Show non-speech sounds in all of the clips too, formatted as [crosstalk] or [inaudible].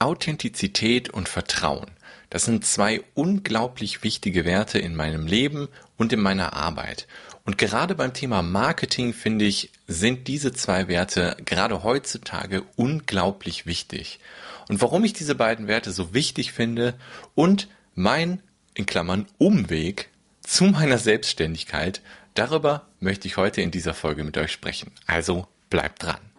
Authentizität und Vertrauen. Das sind zwei unglaublich wichtige Werte in meinem Leben und in meiner Arbeit. Und gerade beim Thema Marketing, finde ich, sind diese zwei Werte gerade heutzutage unglaublich wichtig. Und warum ich diese beiden Werte so wichtig finde und mein, in Klammern, Umweg zu meiner Selbstständigkeit, darüber möchte ich heute in dieser Folge mit euch sprechen. Also bleibt dran.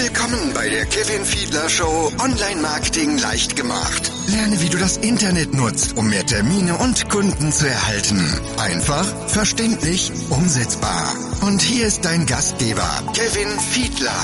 Willkommen bei der Kevin Fiedler Show Online Marketing leicht gemacht. Lerne, wie du das Internet nutzt, um mehr Termine und Kunden zu erhalten. Einfach, verständlich, umsetzbar. Und hier ist dein Gastgeber, Kevin Fiedler.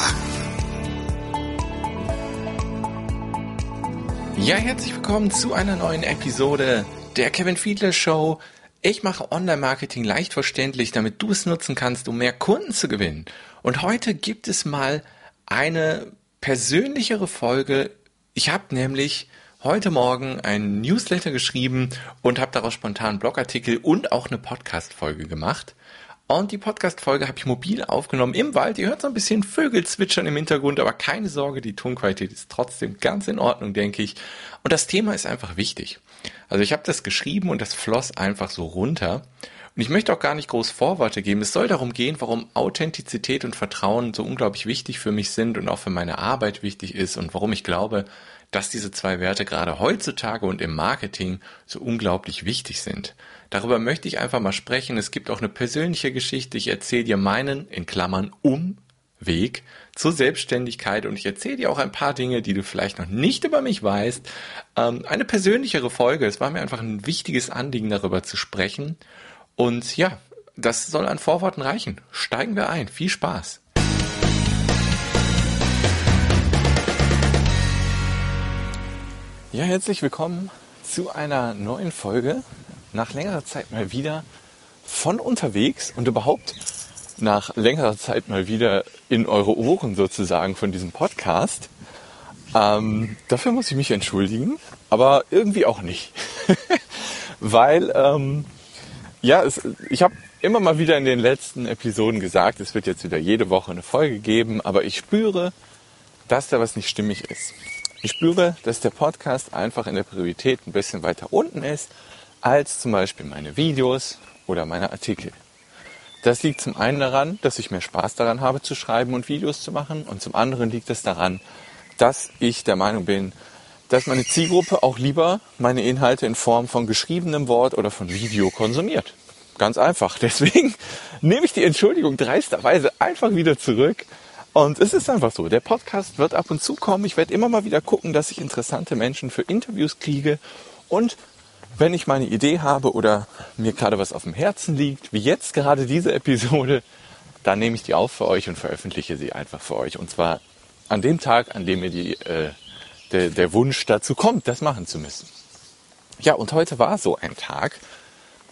Ja, herzlich willkommen zu einer neuen Episode der Kevin Fiedler Show. Ich mache Online-Marketing leicht verständlich, damit du es nutzen kannst, um mehr Kunden zu gewinnen. Und heute gibt es mal eine persönlichere Folge. Ich habe nämlich heute Morgen einen Newsletter geschrieben und habe daraus spontan einen Blogartikel und auch eine Podcast-Folge gemacht. Und die Podcast-Folge habe ich mobil aufgenommen im Wald. Ihr hört so ein bisschen Vögel zwitschern im Hintergrund, aber keine Sorge, die Tonqualität ist trotzdem ganz in Ordnung, denke ich. Und das Thema ist einfach wichtig. Also ich habe das geschrieben und das floss einfach so runter. Und ich möchte auch gar nicht groß Vorworte geben. Es soll darum gehen, warum Authentizität und Vertrauen so unglaublich wichtig für mich sind und auch für meine Arbeit wichtig ist und warum ich glaube, dass diese zwei Werte gerade heutzutage und im Marketing so unglaublich wichtig sind. Darüber möchte ich einfach mal sprechen. Es gibt auch eine persönliche Geschichte. Ich erzähle dir meinen, in Klammern, Umweg zur Selbstständigkeit und ich erzähle dir auch ein paar Dinge, die du vielleicht noch nicht über mich weißt. Ähm, eine persönlichere Folge. Es war mir einfach ein wichtiges Anliegen, darüber zu sprechen. Und ja, das soll an Vorworten reichen. Steigen wir ein. Viel Spaß. Ja, herzlich willkommen zu einer neuen Folge. Nach längerer Zeit mal wieder von unterwegs und überhaupt nach längerer Zeit mal wieder in eure Ohren sozusagen von diesem Podcast. Ähm, dafür muss ich mich entschuldigen, aber irgendwie auch nicht. [laughs] Weil ähm, ja, es, ich habe immer mal wieder in den letzten Episoden gesagt, es wird jetzt wieder jede Woche eine Folge geben, aber ich spüre, dass da was nicht stimmig ist. Ich spüre, dass der Podcast einfach in der Priorität ein bisschen weiter unten ist als zum Beispiel meine Videos oder meine Artikel. Das liegt zum einen daran, dass ich mehr Spaß daran habe zu schreiben und Videos zu machen und zum anderen liegt es daran, dass ich der Meinung bin, dass meine Zielgruppe auch lieber meine Inhalte in Form von geschriebenem Wort oder von Video konsumiert. Ganz einfach. [laughs] Deswegen nehme ich die Entschuldigung dreisterweise einfach wieder zurück. Und es ist einfach so, der Podcast wird ab und zu kommen. Ich werde immer mal wieder gucken, dass ich interessante Menschen für Interviews kriege. Und wenn ich meine Idee habe oder mir gerade was auf dem Herzen liegt, wie jetzt gerade diese Episode, dann nehme ich die auf für euch und veröffentliche sie einfach für euch. Und zwar an dem Tag, an dem mir die äh, der, der Wunsch dazu kommt, das machen zu müssen. Ja, und heute war so ein Tag,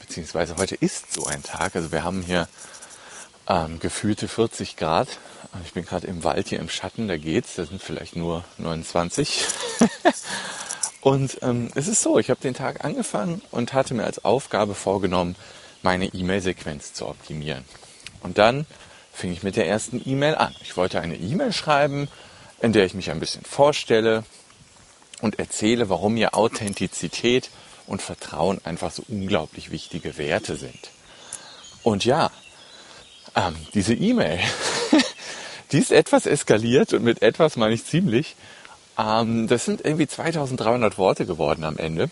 beziehungsweise heute ist so ein Tag. Also wir haben hier ähm, gefühlte 40 Grad. Ich bin gerade im Wald hier im Schatten, da geht's. Da sind vielleicht nur 29. [laughs] und ähm, es ist so, ich habe den Tag angefangen und hatte mir als Aufgabe vorgenommen, meine E-Mail-Sequenz zu optimieren. Und dann fing ich mit der ersten E-Mail an. Ich wollte eine E-Mail schreiben, in der ich mich ein bisschen vorstelle, und erzähle, warum mir Authentizität und Vertrauen einfach so unglaublich wichtige Werte sind. Und ja, ähm, diese E-Mail, [laughs] die ist etwas eskaliert und mit etwas meine ich ziemlich. Ähm, das sind irgendwie 2300 Worte geworden am Ende.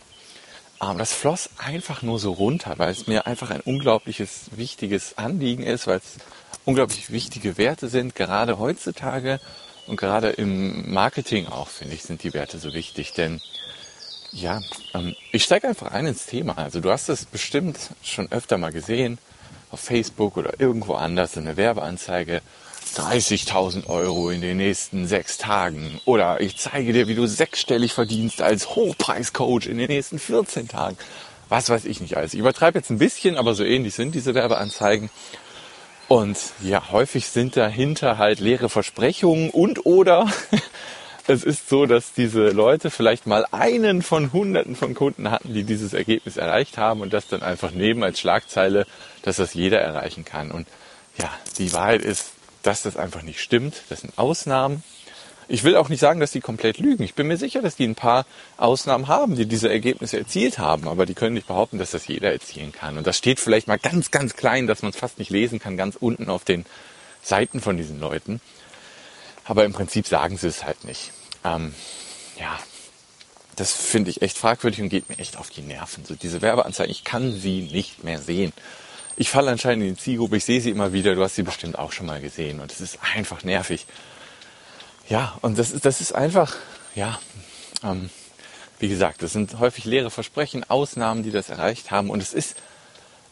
Ähm, das floss einfach nur so runter, weil es mir einfach ein unglaubliches, wichtiges Anliegen ist, weil es unglaublich wichtige Werte sind, gerade heutzutage und gerade im Marketing auch, finde ich, sind die Werte so wichtig. Denn ja, ähm, ich steige einfach ein ins Thema. Also du hast es bestimmt schon öfter mal gesehen, auf Facebook oder irgendwo anders, eine Werbeanzeige. 30.000 Euro in den nächsten sechs Tagen. Oder ich zeige dir, wie du sechsstellig verdienst als Hochpreiscoach in den nächsten 14 Tagen. Was weiß ich nicht alles. Ich übertreibe jetzt ein bisschen, aber so ähnlich sind diese Werbeanzeigen. Und ja, häufig sind dahinter halt leere Versprechungen und oder [laughs] es ist so, dass diese Leute vielleicht mal einen von hunderten von Kunden hatten, die dieses Ergebnis erreicht haben und das dann einfach nehmen als Schlagzeile, dass das jeder erreichen kann. Und ja, die Wahrheit ist, dass das einfach nicht stimmt. Das sind Ausnahmen. Ich will auch nicht sagen, dass die komplett lügen. Ich bin mir sicher, dass die ein paar Ausnahmen haben, die diese Ergebnisse erzielt haben. Aber die können nicht behaupten, dass das jeder erzielen kann. Und das steht vielleicht mal ganz, ganz klein, dass man es fast nicht lesen kann, ganz unten auf den Seiten von diesen Leuten. Aber im Prinzip sagen sie es halt nicht. Ähm, ja, das finde ich echt fragwürdig und geht mir echt auf die Nerven. So diese Werbeanzeigen, ich kann sie nicht mehr sehen. Ich falle anscheinend in die Zielgruppe, ich sehe sie immer wieder, du hast sie bestimmt auch schon mal gesehen und es ist einfach nervig. Ja, und das ist, das ist einfach, ja, ähm, wie gesagt, das sind häufig leere Versprechen, Ausnahmen, die das erreicht haben und es ist,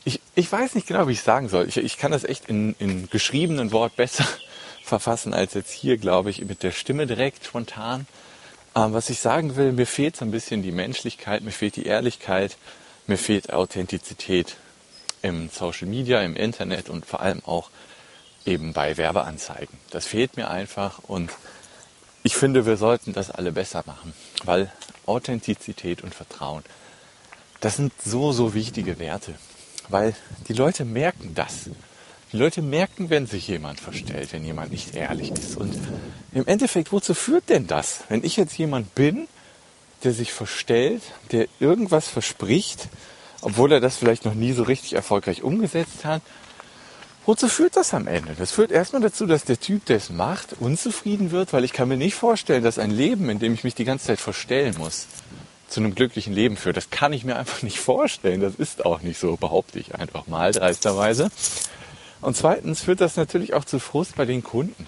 ich, ich weiß nicht genau, wie ich sagen soll. Ich, ich kann das echt in, in geschriebenen Wort besser [laughs] verfassen als jetzt hier, glaube ich, mit der Stimme direkt spontan. Ähm, was ich sagen will, mir fehlt so ein bisschen die Menschlichkeit, mir fehlt die Ehrlichkeit, mir fehlt Authentizität im Social Media, im Internet und vor allem auch eben bei Werbeanzeigen. Das fehlt mir einfach und ich finde, wir sollten das alle besser machen, weil Authentizität und Vertrauen, das sind so, so wichtige Werte, weil die Leute merken das. Die Leute merken, wenn sich jemand verstellt, wenn jemand nicht ehrlich ist. Und im Endeffekt, wozu führt denn das? Wenn ich jetzt jemand bin, der sich verstellt, der irgendwas verspricht, obwohl er das vielleicht noch nie so richtig erfolgreich umgesetzt hat, wozu führt das am Ende? Das führt erstmal dazu, dass der Typ, der es macht, unzufrieden wird, weil ich kann mir nicht vorstellen, dass ein Leben, in dem ich mich die ganze Zeit verstellen muss, zu einem glücklichen Leben führt. Das kann ich mir einfach nicht vorstellen. Das ist auch nicht so, behaupte ich einfach mal dreisterweise. Und zweitens führt das natürlich auch zu Frust bei den Kunden.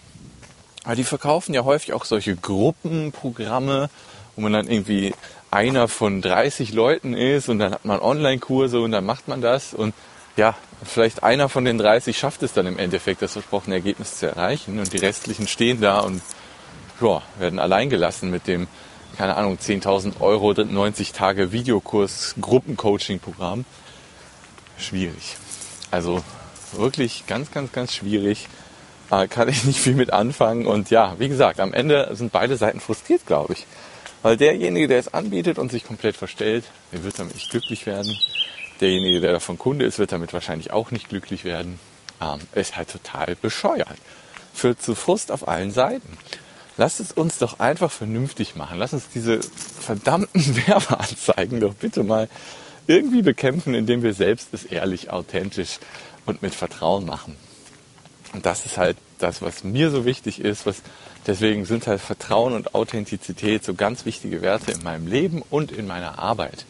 Weil die verkaufen ja häufig auch solche Gruppenprogramme, wo man dann irgendwie einer von 30 Leuten ist und dann hat man Online-Kurse und dann macht man das und ja, vielleicht einer von den 30 schafft es dann im Endeffekt, das versprochene Ergebnis zu erreichen und die restlichen stehen da und ja, werden alleingelassen mit dem, keine Ahnung, 10.000 Euro, 90 Tage Videokurs, Gruppencoaching-Programm. Schwierig. Also wirklich ganz, ganz, ganz schwierig. Äh, kann ich nicht viel mit anfangen. Und ja, wie gesagt, am Ende sind beide Seiten frustriert, glaube ich. Weil derjenige, der es anbietet und sich komplett verstellt, der wird damit nicht glücklich werden. Derjenige, der davon Kunde ist, wird damit wahrscheinlich auch nicht glücklich werden. Ähm, ist halt total bescheuert. Führt zu Frust auf allen Seiten. Lasst es uns doch einfach vernünftig machen. Lasst uns diese verdammten [laughs] Werbeanzeigen doch bitte mal irgendwie bekämpfen, indem wir selbst es ehrlich, authentisch und mit Vertrauen machen. Und das ist halt das, was mir so wichtig ist. Was, deswegen sind halt Vertrauen und Authentizität so ganz wichtige Werte in meinem Leben und in meiner Arbeit.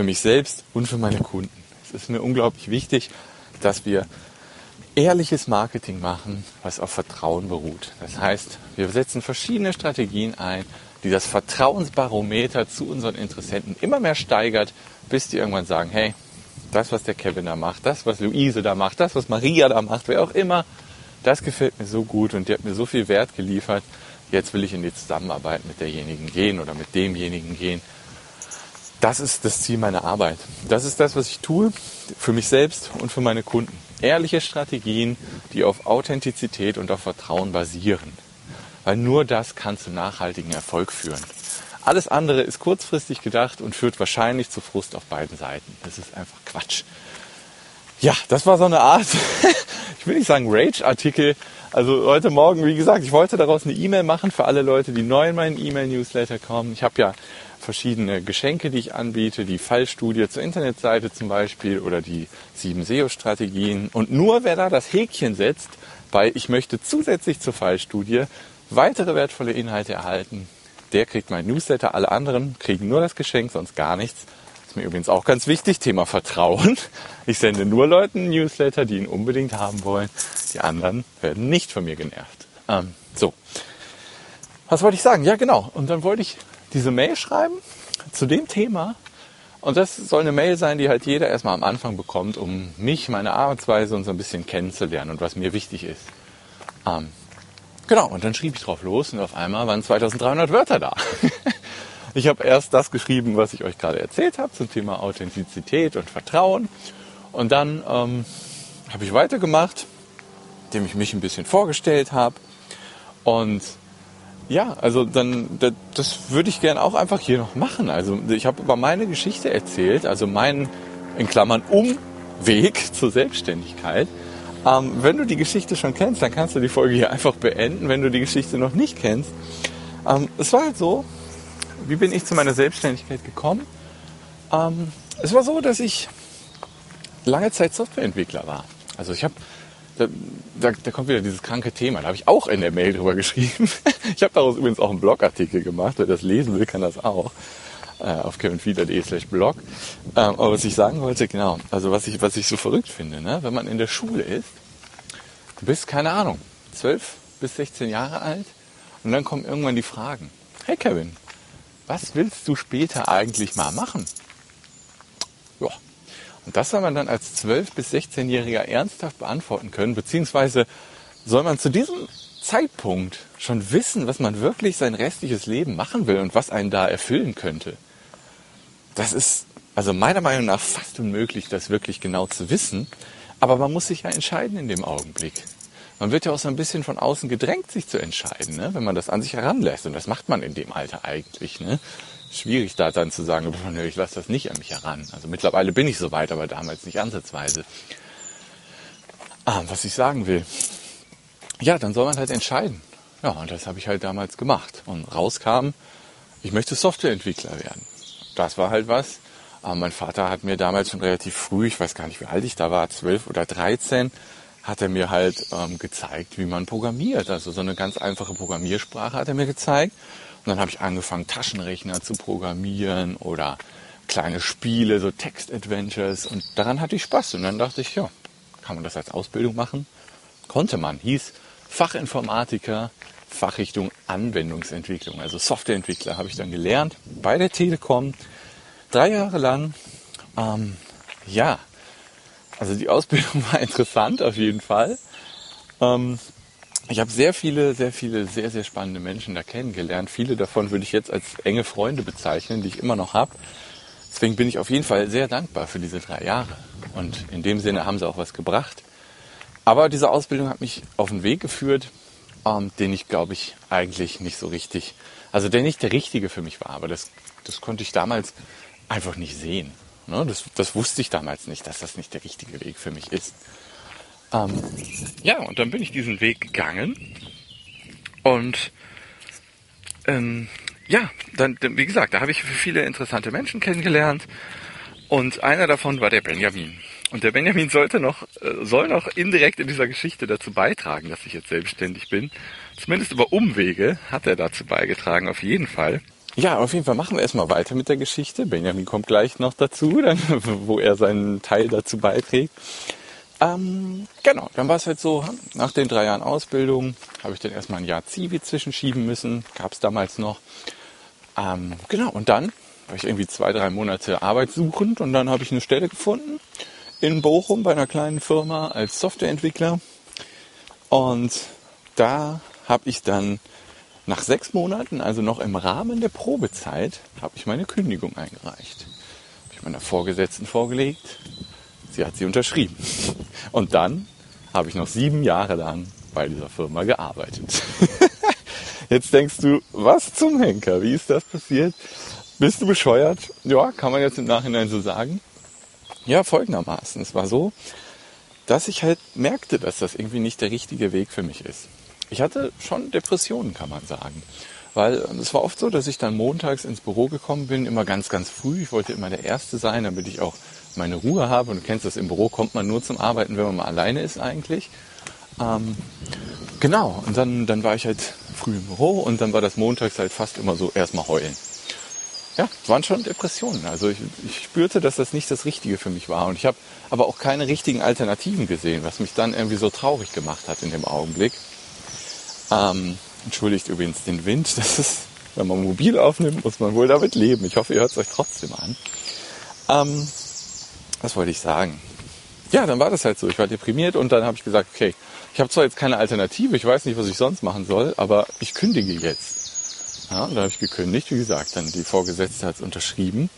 Für mich selbst und für meine Kunden. Es ist mir unglaublich wichtig, dass wir ehrliches Marketing machen, was auf Vertrauen beruht. Das heißt, wir setzen verschiedene Strategien ein, die das Vertrauensbarometer zu unseren Interessenten immer mehr steigert, bis die irgendwann sagen, hey, das, was der Kevin da macht, das, was Luise da macht, das, was Maria da macht, wer auch immer, das gefällt mir so gut und die hat mir so viel Wert geliefert. Jetzt will ich in die Zusammenarbeit mit derjenigen gehen oder mit demjenigen gehen. Das ist das Ziel meiner Arbeit. Das ist das, was ich tue für mich selbst und für meine Kunden. Ehrliche Strategien, die auf Authentizität und auf Vertrauen basieren. Weil nur das kann zu nachhaltigen Erfolg führen. Alles andere ist kurzfristig gedacht und führt wahrscheinlich zu Frust auf beiden Seiten. Das ist einfach Quatsch. Ja, das war so eine Art, [laughs] ich will nicht sagen Rage-Artikel. Also heute Morgen, wie gesagt, ich wollte daraus eine E-Mail machen für alle Leute, die neu in meinen E-Mail-Newsletter kommen. Ich habe ja verschiedene Geschenke, die ich anbiete, die Fallstudie zur Internetseite zum Beispiel oder die sieben SEO-Strategien. Und nur wer da das Häkchen setzt, bei ich möchte zusätzlich zur Fallstudie weitere wertvolle Inhalte erhalten, der kriegt mein Newsletter, alle anderen kriegen nur das Geschenk, sonst gar nichts. ist mir übrigens auch ganz wichtig, Thema Vertrauen. Ich sende nur Leuten Newsletter, die ihn unbedingt haben wollen. Die anderen werden nicht von mir genervt. Ähm, so. Was wollte ich sagen? Ja, genau. Und dann wollte ich diese Mail schreiben zu dem Thema. Und das soll eine Mail sein, die halt jeder erstmal am Anfang bekommt, um mich, meine Arbeitsweise und so ein bisschen kennenzulernen und was mir wichtig ist. Ähm, Genau, und dann schrieb ich drauf los und auf einmal waren 2300 Wörter da. [laughs] ich habe erst das geschrieben, was ich euch gerade erzählt habe zum Thema Authentizität und Vertrauen. Und dann ähm, habe ich weitergemacht, indem ich mich ein bisschen vorgestellt habe. Und ja, also dann, das, das würde ich gerne auch einfach hier noch machen. Also ich habe über meine Geschichte erzählt, also meinen, in Klammern, Umweg [laughs] zur Selbstständigkeit. Ähm, wenn du die Geschichte schon kennst, dann kannst du die Folge hier einfach beenden. Wenn du die Geschichte noch nicht kennst, ähm, es war halt so, wie bin ich zu meiner Selbstständigkeit gekommen? Ähm, es war so, dass ich lange Zeit Softwareentwickler war. Also ich habe, da, da, da, kommt wieder dieses kranke Thema, da habe ich auch in der Mail drüber geschrieben. [laughs] ich habe daraus übrigens auch einen Blogartikel gemacht, wer das lesen will, kann das auch äh, auf kevinfiedler.de slash blog. Ähm, aber was ich sagen wollte, genau, also was ich, was ich so verrückt finde, ne? wenn man in der Schule ist, du bist, keine Ahnung, 12 bis 16 Jahre alt und dann kommen irgendwann die Fragen. Hey Kevin, was willst du später eigentlich mal machen? Und das soll man dann als 12- bis 16-Jähriger ernsthaft beantworten können, beziehungsweise soll man zu diesem Zeitpunkt schon wissen, was man wirklich sein restliches Leben machen will und was einen da erfüllen könnte das ist also meiner Meinung nach fast unmöglich, das wirklich genau zu wissen. Aber man muss sich ja entscheiden in dem Augenblick. Man wird ja auch so ein bisschen von außen gedrängt, sich zu entscheiden, ne? wenn man das an sich heranlässt. Und das macht man in dem Alter eigentlich. Ne? Schwierig da dann zu sagen, [laughs] ich lasse das nicht an mich heran. Also mittlerweile bin ich so weit, aber damals nicht ansatzweise. Ah, was ich sagen will. Ja, dann soll man halt entscheiden. Ja, und das habe ich halt damals gemacht. Und rauskam, ich möchte Softwareentwickler werden das war halt was. Aber mein Vater hat mir damals schon relativ früh, ich weiß gar nicht, wie alt ich da war, zwölf oder dreizehn, hat er mir halt ähm, gezeigt, wie man programmiert. Also so eine ganz einfache Programmiersprache hat er mir gezeigt. Und dann habe ich angefangen, Taschenrechner zu programmieren oder kleine Spiele, so Text-Adventures. Und daran hatte ich Spaß. Und dann dachte ich, ja, kann man das als Ausbildung machen? Konnte man. Hieß Fachinformatiker, Fachrichtung Anwendungsentwicklung. Also Softwareentwickler habe ich dann gelernt bei der Telekom drei Jahre lang. Ähm, ja, also die Ausbildung [laughs] war interessant auf jeden Fall. Ähm, ich habe sehr viele, sehr viele, sehr, sehr spannende Menschen da kennengelernt. Viele davon würde ich jetzt als enge Freunde bezeichnen, die ich immer noch habe. Deswegen bin ich auf jeden Fall sehr dankbar für diese drei Jahre. Und in dem Sinne haben sie auch was gebracht. Aber diese Ausbildung hat mich auf den Weg geführt, ähm, den ich, glaube ich, eigentlich nicht so richtig, also der nicht der richtige für mich war. Aber das, das konnte ich damals einfach nicht sehen. Ne? Das, das wusste ich damals nicht, dass das nicht der richtige Weg für mich ist. Ähm, ja, und dann bin ich diesen Weg gegangen und ähm, ja, dann, wie gesagt, da habe ich viele interessante Menschen kennengelernt und einer davon war der Benjamin. Und der Benjamin sollte noch, äh, soll noch indirekt in dieser Geschichte dazu beitragen, dass ich jetzt selbstständig bin. Zumindest über Umwege hat er dazu beigetragen, auf jeden Fall. Ja, auf jeden Fall machen wir erstmal weiter mit der Geschichte. Benjamin kommt gleich noch dazu, [laughs] dann, wo er seinen Teil dazu beiträgt. Ähm, genau, dann war es halt so, nach den drei Jahren Ausbildung habe ich dann erstmal ein Jahr Zivi zwischenschieben müssen, gab es damals noch. Ähm, genau, und dann war ich irgendwie zwei, drei Monate arbeitssuchend und dann habe ich eine Stelle gefunden in Bochum bei einer kleinen Firma als Softwareentwickler. Und da habe ich dann nach sechs Monaten, also noch im Rahmen der Probezeit, habe ich meine Kündigung eingereicht. Habe ich meiner Vorgesetzten vorgelegt. Sie hat sie unterschrieben. Und dann habe ich noch sieben Jahre lang bei dieser Firma gearbeitet. [laughs] Jetzt denkst du, was zum Henker? Wie ist das passiert? Bist du bescheuert? Ja, kann man jetzt im Nachhinein so sagen. Ja, folgendermaßen. Es war so, dass ich halt merkte, dass das irgendwie nicht der richtige Weg für mich ist. Ich hatte schon Depressionen, kann man sagen. Weil es war oft so, dass ich dann montags ins Büro gekommen bin, immer ganz, ganz früh. Ich wollte immer der Erste sein, damit ich auch meine Ruhe habe. Und du kennst das, im Büro kommt man nur zum Arbeiten, wenn man mal alleine ist eigentlich. Ähm, genau, und dann, dann war ich halt früh im Büro und dann war das montags halt fast immer so erstmal heulen. Ja, es waren schon Depressionen. Also ich, ich spürte, dass das nicht das Richtige für mich war. Und ich habe aber auch keine richtigen Alternativen gesehen, was mich dann irgendwie so traurig gemacht hat in dem Augenblick. Ähm, entschuldigt übrigens den Wind. [laughs] Das ist, wenn man mobil aufnimmt, muss man wohl damit leben. Ich hoffe, ihr hört es euch trotzdem an. Ähm, was wollte ich sagen? Ja, dann war das halt so. Ich war deprimiert und dann habe ich gesagt, okay, ich habe zwar jetzt keine Alternative, ich weiß nicht, was ich sonst machen soll, aber ich kündige jetzt. Ja, und da habe ich gekündigt. Wie gesagt, dann die Vorgesetzte hat es unterschrieben.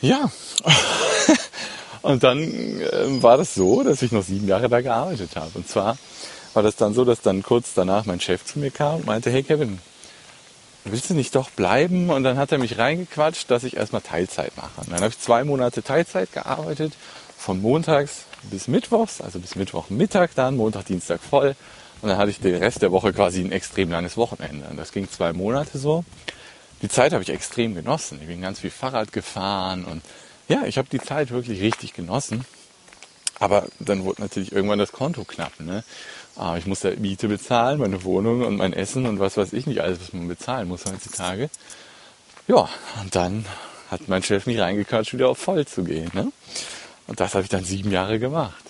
Ja. [laughs] und dann äh, war das so, dass ich noch sieben Jahre da gearbeitet habe. Und zwar war das dann so, dass dann kurz danach mein Chef zu mir kam und meinte, hey Kevin, willst du nicht doch bleiben? Und dann hat er mich reingequatscht, dass ich erstmal Teilzeit mache. Und dann habe ich zwei Monate Teilzeit gearbeitet von montags bis mittwochs, also bis Mittwochmittag dann, Montag, Dienstag voll. Und dann hatte ich den Rest der Woche quasi ein extrem langes Wochenende. Und das ging zwei Monate so. Die Zeit habe ich extrem genossen. Ich bin ganz viel Fahrrad gefahren und ja, ich habe die Zeit wirklich richtig genossen. Aber dann wurde natürlich irgendwann das Konto knapp. Ne? Ah, ich musste Miete bezahlen, meine Wohnung und mein Essen und was weiß ich nicht alles, was man bezahlen muss heutzutage. Ja, und dann hat mein Chef mich reingequatscht, wieder auf voll zu gehen. Ne? Und das habe ich dann sieben Jahre gemacht.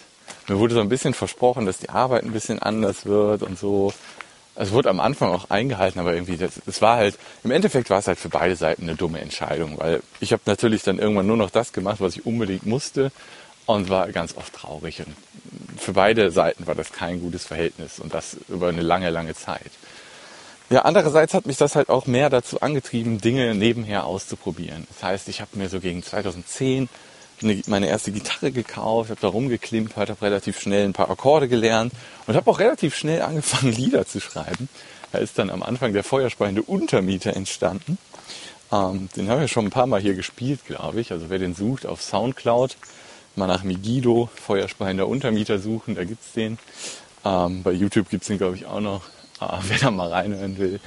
Mir wurde so ein bisschen versprochen, dass die Arbeit ein bisschen anders wird und so. Es wurde am Anfang auch eingehalten, aber irgendwie, das, das war halt, im Endeffekt war es halt für beide Seiten eine dumme Entscheidung, weil ich habe natürlich dann irgendwann nur noch das gemacht, was ich unbedingt musste und war ganz oft traurig. Und für beide Seiten war das kein gutes Verhältnis und das über eine lange, lange Zeit. Ja, andererseits hat mich das halt auch mehr dazu angetrieben, Dinge nebenher auszuprobieren. Das heißt, ich habe mir so gegen 2010 meine erste Gitarre gekauft, habe da rumgeklimpert, habe relativ schnell ein paar Akkorde gelernt und habe auch relativ schnell angefangen, [laughs] Lieder zu schreiben. Da ist dann am Anfang der feuerspeiende Untermieter entstanden. Ähm, den habe ich schon ein paar Mal hier gespielt, glaube ich. Also wer den sucht auf Soundcloud, mal nach Migido, Feuerspeiender Untermieter suchen, da gibt's den. Ähm, bei YouTube gibt's den, glaube ich, auch noch, äh, [laughs] wer da mal reinhören will.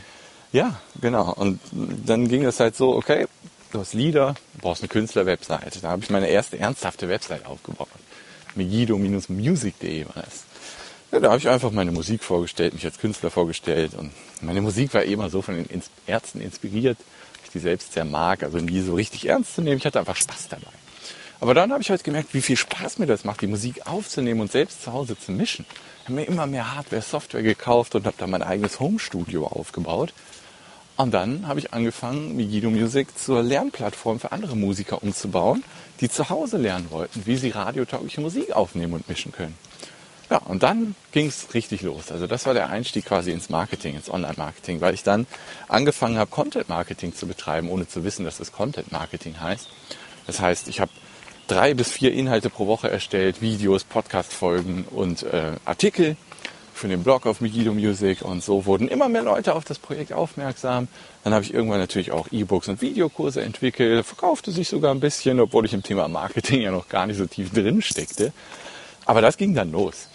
Ja, genau. Und dann ging es halt so, okay, du hast Lieder, du brauchst eine Künstler-Webseite. Da habe ich meine erste ernsthafte Website aufgebaut. Megido-music.de war das. Ja, da habe ich einfach meine Musik vorgestellt, mich als Künstler vorgestellt. Und meine Musik war immer so von den Ärzten inspiriert, ich die selbst sehr mag, also nie so richtig ernst zu nehmen. Ich hatte einfach Spaß dabei. Aber dann habe ich halt gemerkt, wie viel Spaß mir das macht, die Musik aufzunehmen und selbst zu Hause zu mischen. Ich habe mir immer mehr Hardware, Software gekauft und habe dann mein eigenes Home-Studio aufgebaut. Und dann habe ich angefangen, Migido Music zur Lernplattform für andere Musiker umzubauen, die zu Hause lernen wollten, wie sie radiotaugliche Musik aufnehmen und mischen können. Ja, und dann ging es richtig los. Also das war der Einstieg quasi ins Marketing, ins Online-Marketing, weil ich dann angefangen habe, Content-Marketing zu betreiben, ohne zu wissen, dass das Content-Marketing heißt. Das heißt, ich habe drei bis vier Inhalte pro Woche erstellt, Videos, Podcast-Folgen und äh, Artikel für den Blog auf Migido Music und so wurden immer mehr Leute auf das Projekt aufmerksam. Dann habe ich irgendwann natürlich auch E-Books und Videokurse entwickelt, verkaufte sich sogar ein bisschen, obwohl ich im Thema Marketing ja noch gar nicht so tief drin steckte. Aber das ging dann los.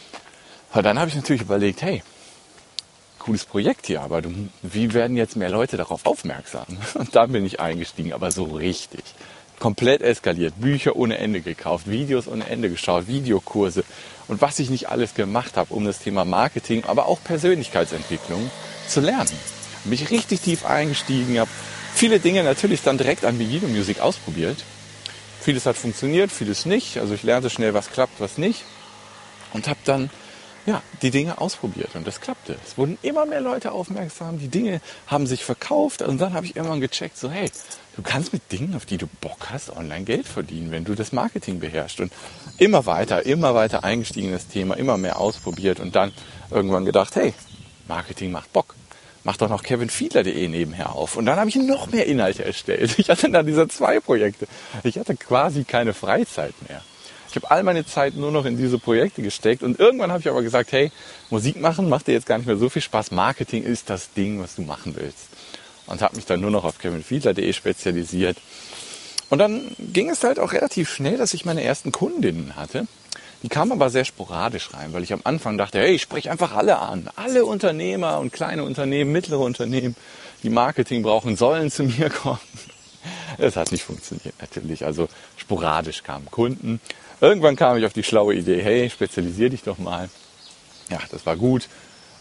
Und dann habe ich natürlich überlegt, hey, cooles Projekt hier, aber du, wie werden jetzt mehr Leute darauf aufmerksam? [laughs] Und dann bin ich eingestiegen, aber so richtig komplett eskaliert. Bücher ohne Ende gekauft, Videos ohne Ende geschaut, Videokurse und was ich nicht alles gemacht habe, um das Thema Marketing, aber auch Persönlichkeitsentwicklung zu lernen. Bin ich richtig tief eingestiegen, habe viele Dinge natürlich dann direkt an Begino Music ausprobiert. Vieles hat funktioniert, vieles nicht. Also ich lernte schnell, was klappt, was nicht. Und habe dann ja, die Dinge ausprobiert und das klappte. Es wurden immer mehr Leute aufmerksam, die Dinge haben sich verkauft und dann habe ich irgendwann gecheckt, so hey, du kannst mit Dingen, auf die du Bock hast, online Geld verdienen, wenn du das Marketing beherrschst und immer weiter, immer weiter eingestiegen in das Thema, immer mehr ausprobiert und dann irgendwann gedacht, hey, Marketing macht Bock. Mach doch noch kevinfiedler.de nebenher auf. Und dann habe ich noch mehr Inhalte erstellt. Ich hatte dann diese zwei Projekte. Ich hatte quasi keine Freizeit mehr. Ich habe all meine Zeit nur noch in diese Projekte gesteckt und irgendwann habe ich aber gesagt, hey, Musik machen macht dir jetzt gar nicht mehr so viel Spaß. Marketing ist das Ding, was du machen willst. Und habe mich dann nur noch auf kevinfiedler.de spezialisiert. Und dann ging es halt auch relativ schnell, dass ich meine ersten Kundinnen hatte. Die kamen aber sehr sporadisch rein, weil ich am Anfang dachte, hey, ich spreche einfach alle an. Alle Unternehmer und kleine Unternehmen, mittlere Unternehmen, die Marketing brauchen, sollen zu [laughs] mir kommen. Es hat nicht funktioniert natürlich. Also sporadisch kamen Kunden. Irgendwann kam ich auf die schlaue Idee, hey, spezialisier dich doch mal. Ja, das war gut.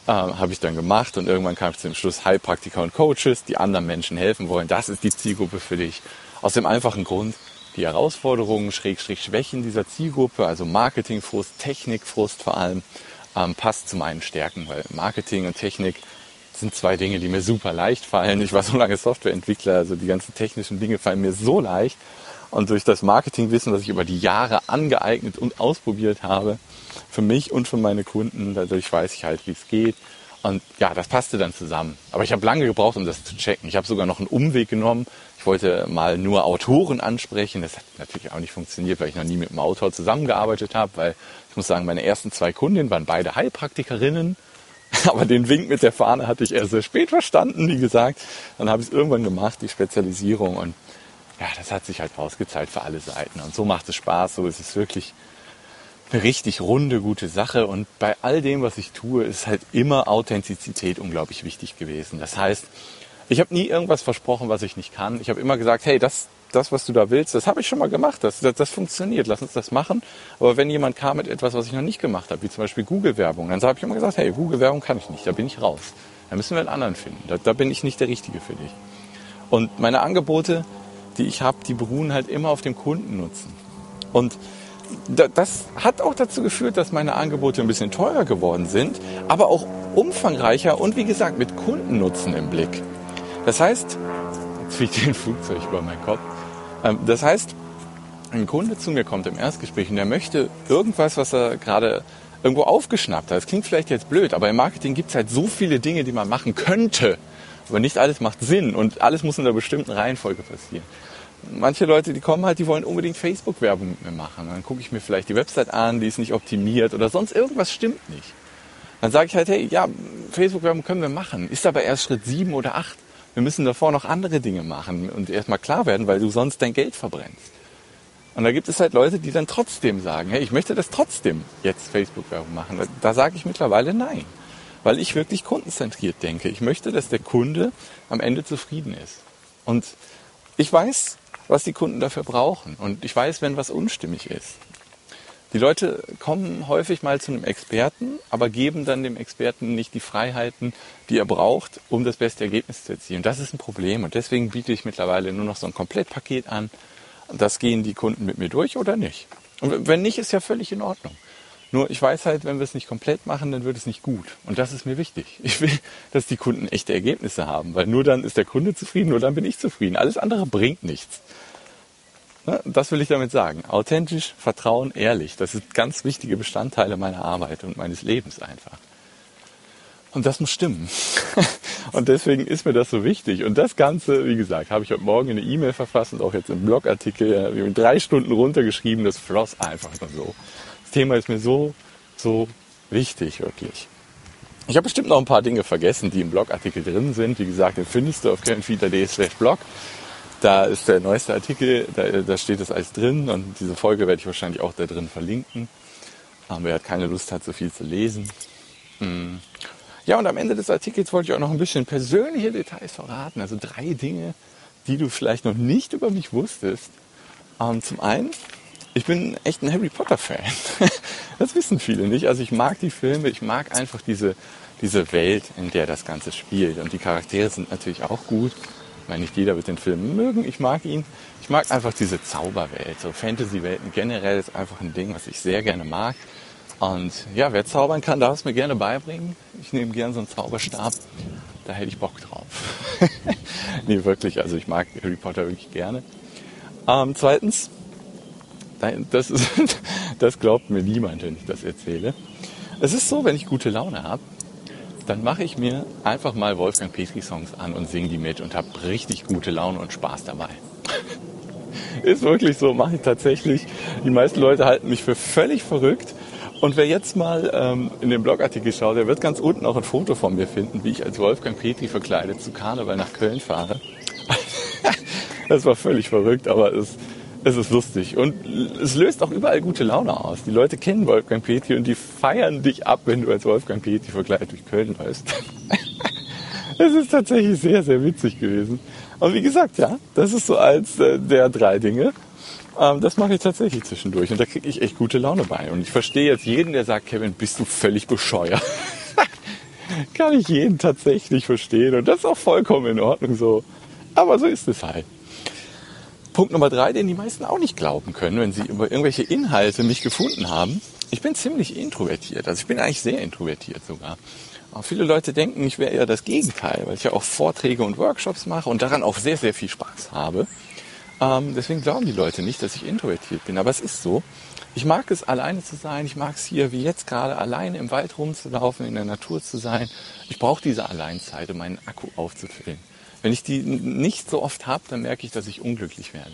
Ähm, habe ich dann gemacht und irgendwann kam ich zum Schluss Heilpraktiker und Coaches, die anderen Menschen helfen wollen. Das ist die Zielgruppe für dich. Aus dem einfachen Grund, die Herausforderungen, Schrägstrich Schwächen dieser Zielgruppe, also Marketingfrust, Technikfrust vor allem, ähm, passt zu meinen Stärken, weil Marketing und Technik sind zwei Dinge, die mir super leicht fallen. Ich war so lange Softwareentwickler, also die ganzen technischen Dinge fallen mir so leicht. Und durch das Marketingwissen, das ich über die Jahre angeeignet und ausprobiert habe, für mich und für meine Kunden, dadurch weiß ich halt, wie es geht. Und ja, das passte dann zusammen. Aber ich habe lange gebraucht, um das zu checken. Ich habe sogar noch einen Umweg genommen. Ich wollte mal nur Autoren ansprechen. Das hat natürlich auch nicht funktioniert, weil ich noch nie mit einem Autor zusammengearbeitet habe. Weil ich muss sagen, meine ersten zwei Kundinnen waren beide Heilpraktikerinnen. [laughs] Aber den Wink mit der Fahne hatte ich erst sehr spät verstanden, wie gesagt. Dann habe ich es irgendwann gemacht, die Spezialisierung. Und ja, das hat sich halt ausgezahlt für alle Seiten. Und so macht es Spaß, so ist es wirklich eine richtig runde, gute Sache. Und bei all dem, was ich tue, ist halt immer Authentizität unglaublich wichtig gewesen. Das heißt, ich habe nie irgendwas versprochen, was ich nicht kann. Ich habe immer gesagt, hey, das, das, was du da willst, das habe ich schon mal gemacht. Das, das, das funktioniert. Lass uns das machen. Aber wenn jemand kam mit etwas, was ich noch nicht gemacht habe, wie zum Beispiel Google-Werbung, dann habe ich immer gesagt, hey, Google-Werbung kann ich nicht. Da bin ich raus. Da müssen wir einen anderen finden. Da, da bin ich nicht der Richtige für dich. Und meine Angebote, die ich habe, die beruhen halt immer auf dem Kundennutzen. Und das hat auch dazu geführt, dass meine Angebote ein bisschen teurer geworden sind, aber auch umfangreicher und wie gesagt mit Kundennutzen im Blick. Das heißt, jetzt fliegt ein Flugzeug über meinen Kopf. Ähm, das heißt, ein Kunde zu mir kommt im Erstgespräch und der möchte irgendwas, was er gerade irgendwo aufgeschnappt hat. Das klingt vielleicht jetzt blöd, aber im Marketing gibt es halt so viele Dinge, die man machen könnte. Aber nicht alles macht Sinn und alles muss in einer bestimmten Reihenfolge passieren. Manche Leute, die kommen halt, die wollen unbedingt Facebook-Werbung mit mir machen. Dann gucke ich mir vielleicht die Website an, die ist nicht optimiert oder sonst irgendwas stimmt nicht. Dann sage ich halt, hey, ja, Facebook-Werbung können wir machen, ist aber erst Schritt sieben oder acht. Wir müssen davor noch andere Dinge machen und erstmal klar werden, weil du sonst dein Geld verbrennst. Und da gibt es halt Leute, die dann trotzdem sagen, hey, ich möchte das trotzdem jetzt Facebook-Werbung machen. Da sage ich mittlerweile nein, weil ich wirklich kundenzentriert denke. Ich möchte, dass der Kunde am Ende zufrieden ist. Und ich weiß, was die Kunden dafür brauchen. Und ich weiß, wenn was unstimmig ist. Die Leute kommen häufig mal zu einem Experten, aber geben dann dem Experten nicht die Freiheiten, die er braucht, um das beste Ergebnis zu erzielen. Das ist ein Problem und deswegen biete ich mittlerweile nur noch so ein Komplettpaket an. Das gehen die Kunden mit mir durch oder nicht. Und wenn nicht, ist ja völlig in Ordnung. Nur ich weiß halt, wenn wir es nicht komplett machen, dann wird es nicht gut. Und das ist mir wichtig. Ich will, dass die Kunden echte Ergebnisse haben, weil nur dann ist der Kunde zufrieden, nur dann bin ich zufrieden. Alles andere bringt nichts. Ne, das will ich damit sagen. Authentisch, Vertrauen, ehrlich. Das sind ganz wichtige Bestandteile meiner Arbeit und meines Lebens einfach. Und das muss stimmen. [laughs] Und deswegen ist mir das so wichtig. Und das Ganze, wie gesagt, habe ich heute Morgen in eine E-Mail verfasst und auch jetzt im Blogartikel in drei Stunden runtergeschrieben. Das floss einfach nur so. Das Thema ist mir so, so wichtig, wirklich. Ich habe bestimmt noch ein paar Dinge vergessen, die im Blogartikel drin sind. Wie gesagt, den findest du auf kevinfieder.de slash blog. Da ist der neueste Artikel, da, da steht es alles drin und diese Folge werde ich wahrscheinlich auch da drin verlinken. Aber wer hat keine Lust hat, so viel zu lesen. Hm. Ja, und am Ende des Artikels wollte ich auch noch ein bisschen persönliche Details verraten. Also drei Dinge, die du vielleicht noch nicht über mich wusstest. Ähm, zum einen, ich bin echt ein Harry Potter Fan. [laughs] Das wissen viele nicht. Also ich mag die Filme, ich mag einfach diese, diese Welt, in der das Ganze spielt. Und die Charaktere sind natürlich auch gut. Ich meine, nicht jeder wird den Film mögen. Ich mag ihn. Ich mag einfach diese Zauberwelt. So Fantasy-Welten generell ist einfach ein Ding, was ich sehr gerne mag. Und ja, wer zaubern kann, darf es mir gerne beibringen. Ich nehme gerne so einen Zauberstab. Da hätte ich Bock drauf. [laughs] nee, wirklich. Also ich mag Harry Potter wirklich gerne. Ähm, zweitens, das, ist, [laughs] das glaubt mir niemand, wenn ich das erzähle. Es ist so, wenn ich gute Laune habe, dann mache ich mir einfach mal Wolfgang Petri Songs an und singe die mit und habe richtig gute Laune und Spaß dabei. [laughs] Ist wirklich so, mache ich tatsächlich. Die meisten Leute halten mich für völlig verrückt. Und wer jetzt mal ähm, in den Blogartikel schaut, der wird ganz unten auch ein Foto von mir finden, wie ich als Wolfgang Petri verkleidet zu Karneval nach Köln fahre. [laughs] das war völlig verrückt, aber es es ist lustig. Und es löst auch überall gute Laune aus. Die Leute kennen Wolfgang Petri und die feiern dich ab, wenn du als Wolfgang Petri verkleidet durch Köln läufst. [laughs] Es ist tatsächlich sehr, sehr witzig gewesen. Und wie gesagt, ja, das ist so als äh, der drei Dinge. Ähm, das mache ich tatsächlich zwischendurch und da kriege ich echt gute Laune bei. Und ich verstehe jetzt jeden, der sagt, Kevin, bist du völlig bescheuert. [laughs] Kann ich jeden tatsächlich verstehen und das ist auch vollkommen in Ordnung so. Aber so ist es halt. Punkt Nummer drei, den die meisten auch nicht glauben können, wenn sie über irgendwelche Inhalte mich gefunden haben. Ich bin ziemlich introvertiert. Also ich bin eigentlich sehr introvertiert sogar. Aber viele Leute denken, ich wäre eher das Gegenteil, weil ich ja auch Vorträge und Workshops mache und daran auch sehr, sehr viel Spaß habe. Ähm, deswegen glauben die Leute nicht, dass ich introvertiert bin. Aber es ist so. Ich mag es, alleine zu sein. Ich mag es hier, wie jetzt gerade, alleine im Wald rumzulaufen, in der Natur zu sein. Ich brauche diese Alleinzeit, um meinen Akku aufzufüllen. Wenn ich die nicht so oft habe, dann merke ich, dass ich unglücklich werde.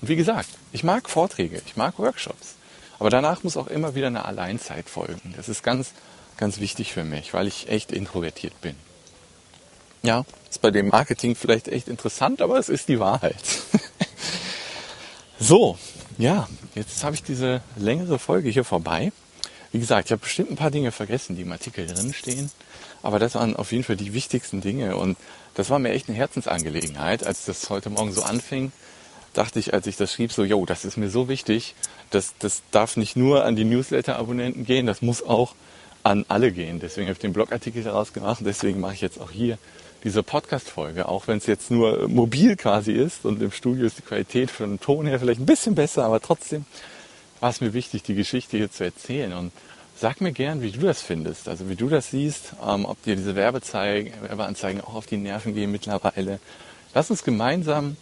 Und wie gesagt, ich mag Vorträge, ich mag Workshops. Aber danach muss auch immer wieder eine Alleinzeit folgen. Das ist ganz, ganz wichtig für mich, weil ich echt introvertiert bin. Ja, ist bei dem Marketing vielleicht echt interessant, aber es ist die Wahrheit. [laughs] so, Ja, jetzt habe ich diese längere Folge hier vorbei. Wie gesagt, ich habe bestimmt ein paar Dinge vergessen, die im Artikel drin stehen. Aber das waren auf jeden Fall die wichtigsten Dinge. Und das war mir echt eine Herzensangelegenheit. Als das heute Morgen so anfing, dachte ich, als ich das schrieb, so, yo, das ist mir so wichtig. Das, das darf nicht nur an die Newsletter-Abonnenten gehen, das muss auch an alle gehen. Deswegen habe ich den Blogartikel daraus gemacht. Deswegen mache ich jetzt auch hier diese Podcast-Folge, auch wenn es jetzt nur mobil quasi ist und im Studio ist die Qualität von Ton her vielleicht ein bisschen besser, aber trotzdem war es mir wichtig, die Geschichte hier zu erzählen. Und sag mir gern, wie du das findest, also wie du das siehst, ähm, ob dir diese Werbeanzeigen auch auf die Nerven gehen mittlerweile. Lass uns gemeinsam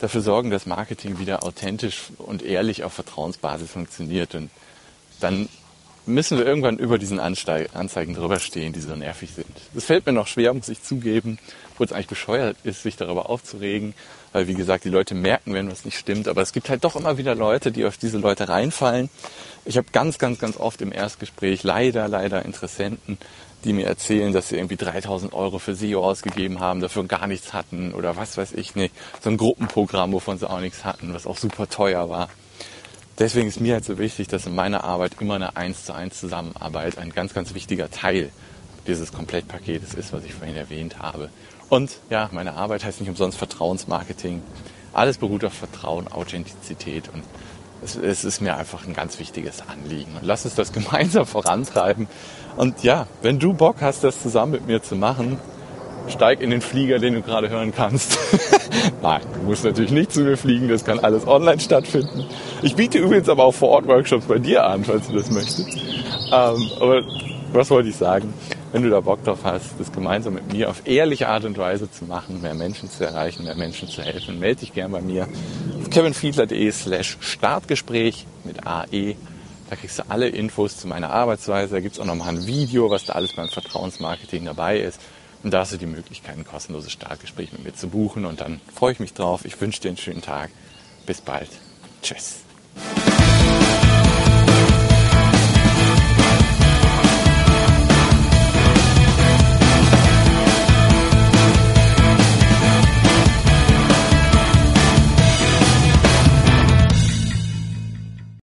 dafür sorgen, dass Marketing wieder authentisch und ehrlich auf Vertrauensbasis funktioniert. Und dann müssen wir irgendwann über diesen Anzeigen drüber stehen, die so nervig sind. Das fällt mir noch schwer, muss ich zugeben, wo es eigentlich bescheuert ist, sich darüber aufzuregen, weil wie gesagt, die Leute merken, wenn was nicht stimmt, aber es gibt halt doch immer wieder Leute, die auf diese Leute reinfallen. Ich habe ganz, ganz, ganz oft im Erstgespräch leider, leider Interessenten, die mir erzählen, dass sie irgendwie 3000 Euro für SEO ausgegeben haben, dafür gar nichts hatten oder was weiß ich nicht. So ein Gruppenprogramm, wovon sie auch nichts hatten, was auch super teuer war deswegen ist mir halt so wichtig, dass in meiner Arbeit immer eine 1 zu 1 Zusammenarbeit ein ganz, ganz wichtiger Teil dieses Komplettpaketes ist, was ich vorhin erwähnt habe. Und ja, meine Arbeit heißt nicht umsonst Vertrauensmarketing. Alles beruht auf Vertrauen, Authentizität und es, es ist mir einfach ein ganz wichtiges Anliegen. Und lass uns das [laughs] gemeinsam vorantreiben. Und ja, wenn du Bock hast, das zusammen mit mir zu machen, steig in den Flieger, den du gerade hören kannst. [laughs] Nein, du musst natürlich nicht zu mir fliegen, das kann alles online stattfinden. Ich biete übrigens aber auch vor Ort Workshops bei dir an, falls du das möchtest. Ähm, aber was wollte ich sagen? Wenn du da Bock drauf hast, das gemeinsam mit mir auf ehrliche Art und Weise zu machen, mehr Menschen zu erreichen, mehr Menschen zu helfen, melde dich gern bei mir auf kevinfiedler.de slash Startgespräch mit AE. Da kriegst du alle Infos zu meiner Arbeitsweise. Da gibt's auch nochmal ein Video, was da alles beim Vertrauensmarketing dabei ist. Und da hast du die Möglichkeit, ein kostenloses Startgespräch mit mir zu buchen. Und dann freue ich mich drauf. Ich wünsche dir einen schönen Tag. Bis bald. Tschüss.